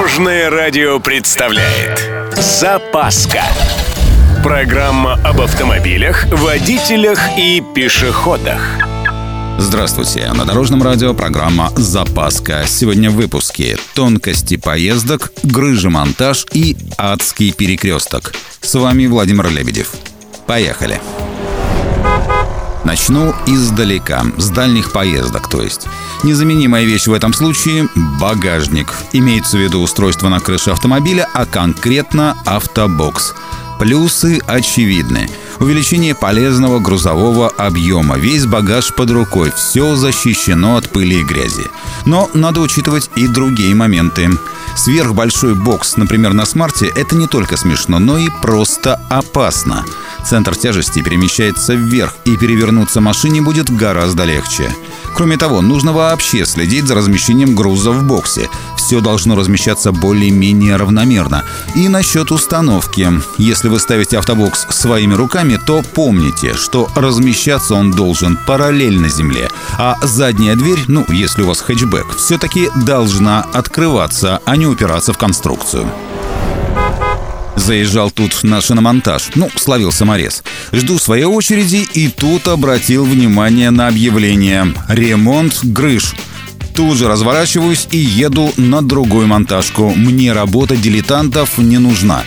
Дорожное радио представляет Запаска Программа об автомобилях, водителях и пешеходах Здравствуйте! На Дорожном радио программа «Запаска». Сегодня в выпуске «Тонкости поездок», «Грыжемонтаж» и «Адский перекресток». С вами Владимир Лебедев. Поехали! Начну издалека, с дальних поездок, то есть. Незаменимая вещь в этом случае – багажник. Имеется в виду устройство на крыше автомобиля, а конкретно автобокс. Плюсы очевидны. Увеличение полезного грузового объема, весь багаж под рукой, все защищено от пыли и грязи. Но надо учитывать и другие моменты. Сверхбольшой бокс, например, на смарте, это не только смешно, но и просто опасно. Центр тяжести перемещается вверх, и перевернуться машине будет гораздо легче. Кроме того, нужно вообще следить за размещением груза в боксе. Все должно размещаться более-менее равномерно. И насчет установки. Если вы ставите автобокс своими руками, то помните, что размещаться он должен параллельно земле. А задняя дверь, ну, если у вас хэтчбэк, все-таки должна открываться, а не упираться в конструкцию. Заезжал тут на шиномонтаж. Ну, словил саморез. Жду своей очереди и тут обратил внимание на объявление «Ремонт грыж». Тут же разворачиваюсь и еду на другую монтажку. Мне работа дилетантов не нужна.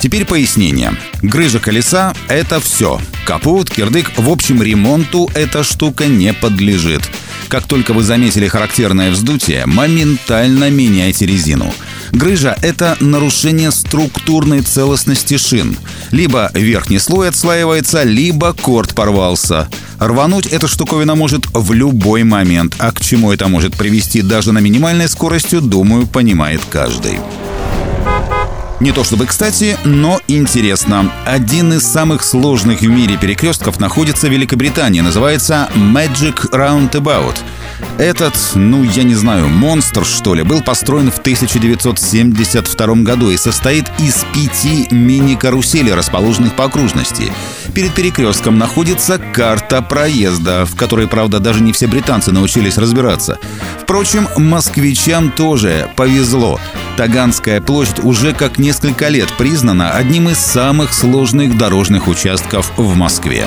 Теперь пояснение. Грыжа колеса — это все. Капот, кирдык, в общем, ремонту эта штука не подлежит. Как только вы заметили характерное вздутие, моментально меняйте резину. Грыжа – это нарушение структурной целостности шин. Либо верхний слой отслаивается, либо корт порвался. Рвануть эта штуковина может в любой момент, а к чему это может привести даже на минимальной скорости, думаю, понимает каждый. Не то чтобы кстати, но интересно. Один из самых сложных в мире перекрестков находится в Великобритании. Называется Magic Roundabout – этот, ну, я не знаю, монстр, что ли, был построен в 1972 году и состоит из пяти мини-каруселей, расположенных по окружности. Перед перекрестком находится карта проезда, в которой, правда, даже не все британцы научились разбираться. Впрочем, москвичам тоже повезло. Таганская площадь уже как несколько лет признана одним из самых сложных дорожных участков в Москве.